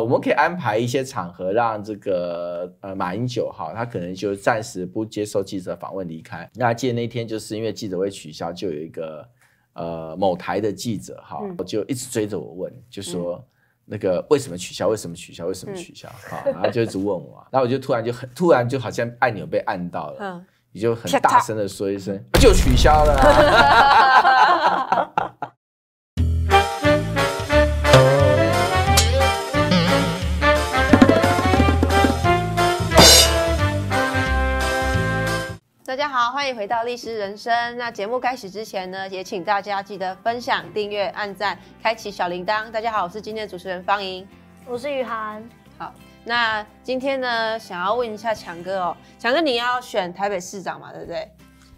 我们可以安排一些场合，让这个呃马英九哈，他可能就暂时不接受记者访问离开。那记得那天就是因为记者会取消，就有一个呃某台的记者哈，就一直追着我问，就说那个为什么取消？为什么取消？为什么取消？哈，然后就一直问我，然后我就突然就很突然就好像按钮被按到了，你就很大声的说一声 就取消了。大 欢迎回到律师人生。那节目开始之前呢，也请大家记得分享、订阅、按赞、开启小铃铛。大家好，我是今天的主持人方莹，我是雨涵。好，那今天呢，想要问一下强哥哦，强哥你要选台北市长嘛，对不对？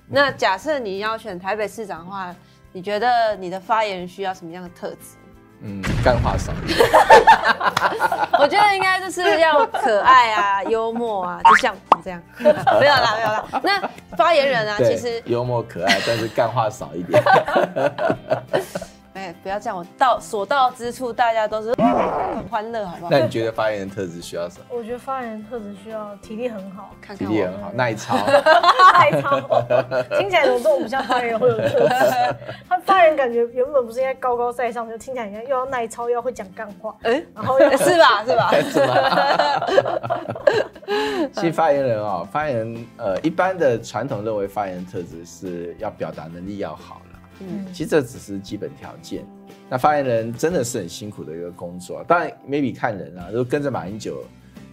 那假设你要选台北市长的话，你觉得你的发言需要什么样的特质？嗯，干话少。我觉得应该就是要可爱啊，幽默啊，就像这样。没有啦，没有啦。那发言人啊，其实幽默可爱，但是干话少一点。哎，不要这样，我到所到之处，大家都是很欢乐，好不好？那你觉得发言人特质需要什么？我觉得发言人特质需要体力很好，看看体力很好，耐操。耐操，听起来怎么这么不像发言人会有特质？他发言感觉原本不是应该高高在上，就听起来应该又要耐操，又要会讲干话。哎，然后 是吧？是吧？是吧？其实发言人啊，发言人呃，一般的传统认为发言人特质是要表达能力要好。嗯，其实这只是基本条件。那发言人真的是很辛苦的一个工作，当然 maybe 看人啊，如果跟着马英九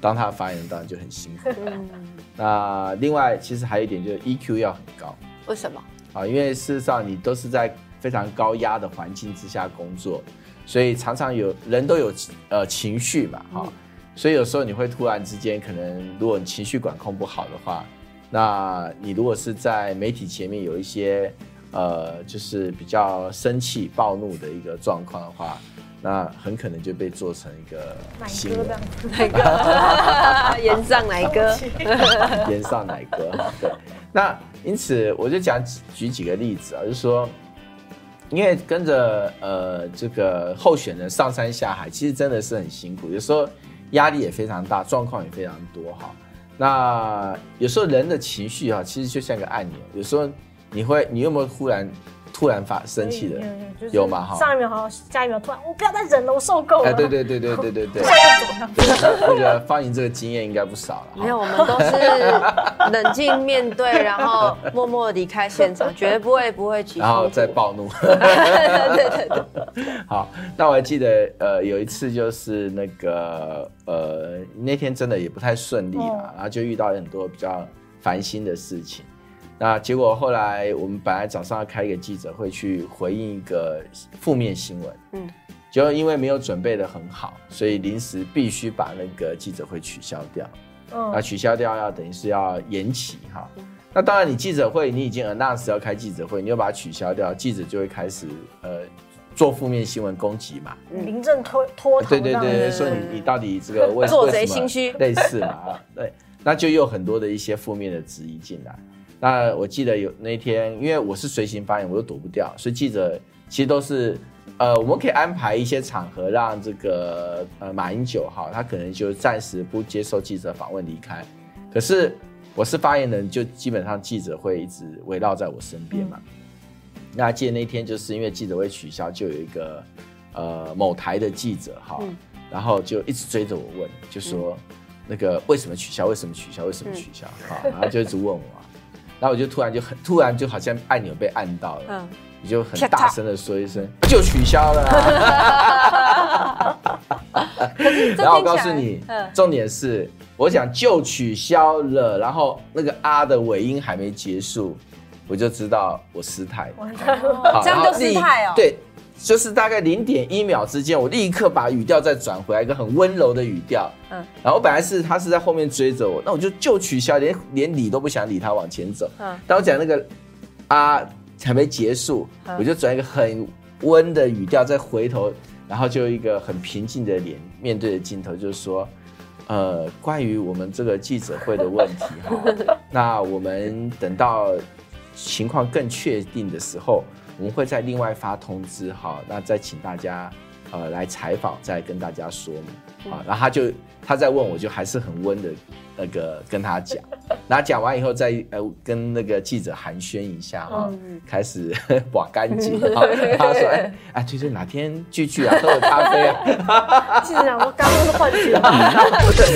当他的发言人，当然就很辛苦。嗯、那另外，其实还有一点就是 EQ 要很高。为什么？啊，因为事实上你都是在非常高压的环境之下工作，所以常常有人都有呃情绪嘛，哈、嗯，所以有时候你会突然之间可能，如果你情绪管控不好的话，那你如果是在媒体前面有一些。呃，就是比较生气、暴怒的一个状况的话，那很可能就被做成一个新闻。哪个？炎上哪个？炎上奶哥？对。那因此，我就讲举几个例子啊，就是说，因为跟着呃这个候选人上山下海，其实真的是很辛苦，有时候压力也非常大，状况也非常多哈。那有时候人的情绪啊，其实就像个按钮，有时候。你会，你有没有忽然突然发生气的？有吗？哈，上一秒好，下一秒突然，我不要再忍了，我受够了。哎，对对对对对对对。我觉得方莹这个经验应该不少了。没有，我们都是冷静面对，然后默默离开现场，绝对不会不会起。然后再暴怒。对对对对。好，那我还记得，呃，有一次就是那个，呃，那天真的也不太顺利嘛，然后就遇到很多比较烦心的事情。那结果后来我们本来早上要开一个记者会去回应一个负面新闻，嗯，结果因为没有准备的很好，所以临时必须把那个记者会取消掉。嗯，那取消掉要等于是要延期哈。那当然你记者会你已经 announce 要开记者会，你又把它取消掉，记者就会开始呃做负面新闻攻击嘛。临阵拖拖。对对对，说你你到底这个为 做贼心虚 类似嘛？对，那就有很多的一些负面的质疑进来。那我记得有那天，因为我是随行发言，我又躲不掉，所以记者其实都是，呃，我们可以安排一些场合，让这个呃马英九哈，他可能就暂时不接受记者访问离开。可是我是发言人，就基本上记者会一直围绕在我身边嘛。那记得那天就是因为记者会取消，就有一个呃某台的记者哈，然后就一直追着我问，就说那个为什么取消？为什么取消？为什么取消？哈，然后就一直问我。然后我就突然就很突然就好像按钮被按到了，嗯，你就很大声的说一声就取消了。然后我告诉你，重点是我想就取消了，然后那个啊的尾音还没结束，我就知道我失态了。这样就失态哦。对。就是大概零点一秒之间，我立刻把语调再转回来，一个很温柔的语调。嗯，然后本来是他是在后面追着我，那我就就取消，连连理都不想理他，往前走。嗯，当我讲那个啊还没结束，我就转一个很温的语调，再回头，然后就一个很平静的脸面对着镜头，就是说，呃，关于我们这个记者会的问题哈，那我们等到情况更确定的时候。我们会再另外发通知哈，那再请大家呃来采访，再跟大家说明啊。然后他就他在问我就还是很温的那个跟他讲，然后讲完以后再呃跟那个记者寒暄一下哈，开始 刮干净。他说哎哎，就是哪天聚聚啊，喝个咖啡啊。记者讲说刚刚是幻觉，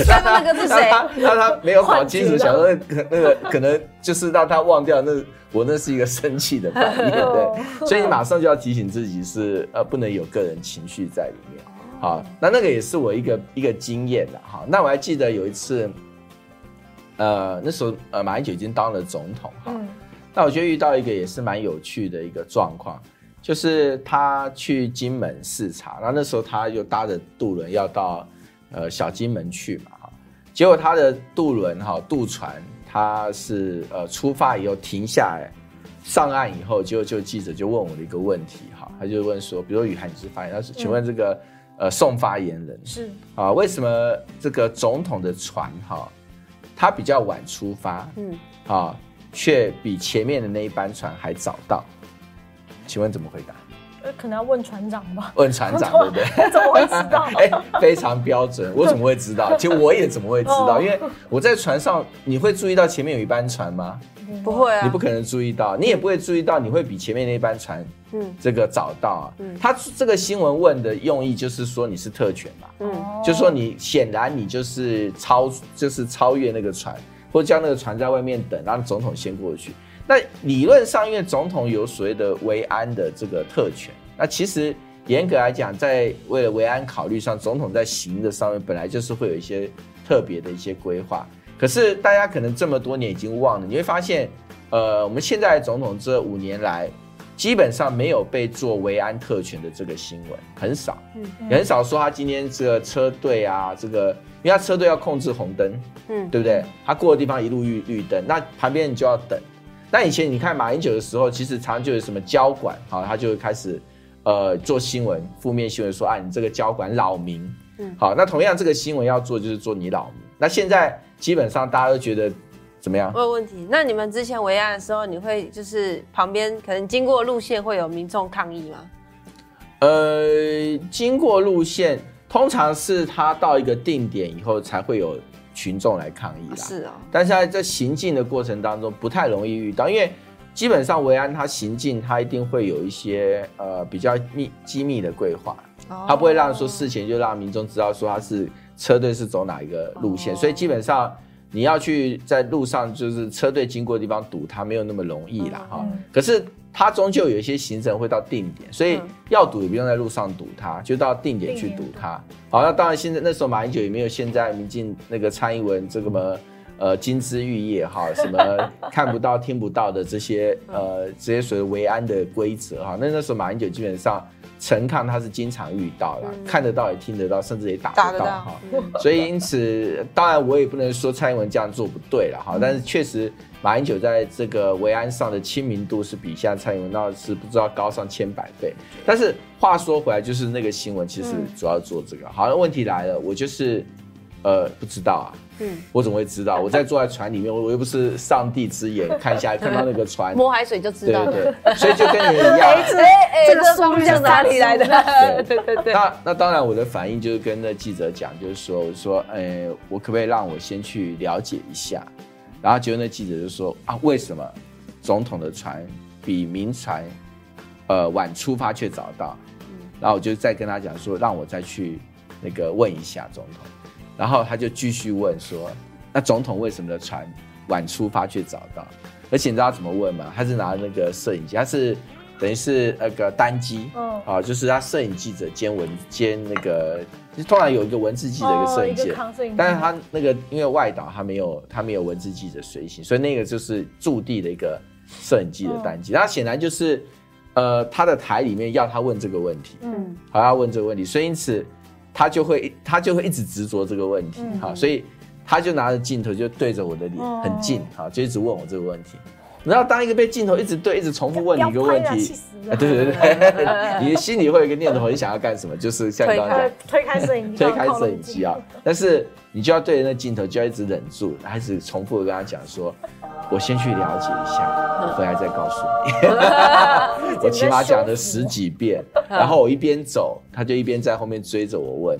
刚刚那个是谁？那他没有搞清楚，想说可那个可能就是让他忘掉那。我那是一个生气的反应，对，所以你马上就要提醒自己是呃不能有个人情绪在里面，好，那那个也是我一个一个经验的哈。那我还记得有一次，呃那时候呃马英九已经当了总统哈，那我觉得遇到一个也是蛮有趣的一个状况，就是他去金门视察，然后那时候他又搭着渡轮要到呃小金门去嘛哈，结果他的渡轮哈渡船。他是呃出发以后停下来，上岸以后就就记者就问我的一个问题哈，他就问说，比如说宇涵你是发言，他说请问这个、嗯、呃宋发言人是啊为什么这个总统的船哈，他比较晚出发，嗯啊却比前面的那一班船还早到，请问怎么回答？可能要问船长吧。问船长 对不对？我怎么会知道？哎、欸，非常标准。我怎么会知道？其实我也怎么会知道？因为我在船上，你会注意到前面有一班船吗？不会啊。你不可能注意到，你也不会注意到，你会比前面那班船，嗯，这个找到啊。嗯。他这个新闻问的用意就是说你是特权嘛，嗯，就是说你显然你就是超，就是超越那个船，或者叫那个船在外面等，让总统先过去。那理论上，因为总统有所谓的维安的这个特权，那其实严格来讲，在为了维安考虑上，总统在行的上面本来就是会有一些特别的一些规划。可是大家可能这么多年已经忘了，你会发现，呃，我们现在总统这五年来，基本上没有被做维安特权的这个新闻，很少，也很少说他今天这个车队啊，这个因为他车队要控制红灯，嗯，对不对？他过的地方一路绿绿灯，那旁边你就要等。那以前你看马英九的时候，其实常常就有什么交管，好，他就会开始，呃，做新闻，负面新闻说啊，你这个交管扰民，嗯，好，那同样这个新闻要做就是做你扰民。那现在基本上大家都觉得怎么样？没有问题。那你们之前维安的时候，你会就是旁边可能经过路线会有民众抗议吗？呃，经过路线通常是他到一个定点以后才会有。群众来抗议啦，是啊，但是在这行进的过程当中不太容易遇到，因为基本上维安他行进，他一定会有一些呃比较密机密的规划，他不会让说事前就让民众知道说他是车队是走哪一个路线，所以基本上你要去在路上就是车队经过的地方堵他没有那么容易啦哈，可是。他终究有一些行程会到定点，所以要堵也不用在路上堵他，就到定点去堵他。好，那当然现在那时候马英九也没有现在民进那个蔡英文这个么呃金枝玉叶哈，什么 看不到听不到的这些呃这些所谓维安的规则哈。那那时候马英九基本上陈抗他是经常遇到了，看得到也听得到，甚至也打得到哈。所以因此当然我也不能说蔡英文这样做不对了哈，但是确实。马英九在这个维安上的亲民度是比现在蔡英文那是不知道高上千百倍。但是话说回来，就是那个新闻其实主要做这个。好，那问题来了，我就是呃不知道啊，嗯，我怎么会知道？我在坐在船里面，我又不是上帝之眼，看一下看到那个船摸海水就知道，对对对，所以就跟你一样。哎哎，这个双向哪里来的？对 对对。那那当然，我的反应就是跟那记者讲，就是说，我说，哎，我可不可以让我先去了解一下？然后结果那记者就说啊，为什么总统的船比民船，呃晚出发却早到？然后我就再跟他讲说，让我再去那个问一下总统。然后他就继续问说，那总统为什么的船晚出发却找到？而且你知道他怎么问吗？他是拿那个摄影机，他是。等于是那个单机，嗯，啊，就是他摄影记者兼文兼那个，就突然有一个文字记者一个摄影记者，但是他那个因为外岛他没有他没有文字记者随行，所以那个就是驻地的一个摄影机的单机。那显然就是，呃，他的台里面要他问这个问题，嗯，好要问这个问题，所以因此他就会他就会一直执着这个问题，好，所以他就拿着镜头就对着我的脸很近，哈，就一直问我这个问题。然后当一个被镜头一直对、一直重复问你一个问题，对对对对，你的心里会有一个念头，你想要干什么？就是像刚刚讲，推开摄影机，推开摄影机啊！但是你就要对着那镜头，就要一直忍住，还是重复的跟他讲说：“ 我先去了解一下，回来再告诉你。”我起码讲了十几遍，然后我一边走，他就一边在后面追着我问，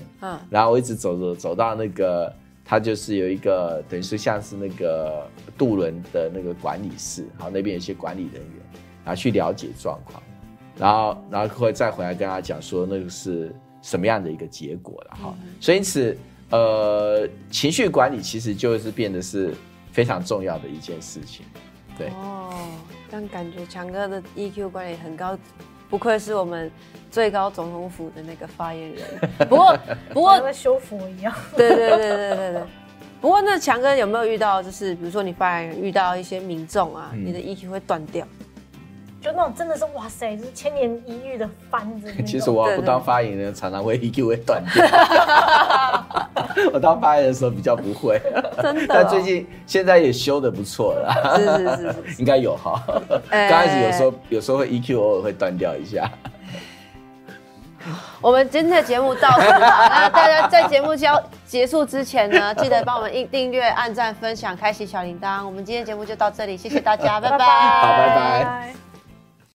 然后我一直走走走到那个。他就是有一个等于是像是那个渡轮的那个管理室，好，那边有一些管理人员，然后去了解状况，然后然后会再回来跟他讲说那个是什么样的一个结果了哈。嗯、所以因此，呃，情绪管理其实就是变得是非常重要的一件事情，对。哦，但感觉强哥的 EQ 管理很高。不愧是我们最高总统府的那个发言人。不过，不过跟修佛一样。对对对对对对。不过，那强哥有没有遇到，就是比如说你发言人遇到一些民众啊，嗯、你的 EQ 会断掉？就那种真的是哇塞，就是千年一遇的番子。其实我不当发言人，常常会 EQ 会断掉。我当 发言人的时候比较不会，真的、哦。但最近现在也修的不错了，是是是，是，应该有哈。刚开始有时候有时候会 EQ 偶尔会断掉一下。我们今天的节目到此了，那大家在节目交结束之前呢，记得帮我们订订阅、按赞、分享、开启小铃铛。我们今天节目就到这里，谢谢大家，拜拜。好，拜拜。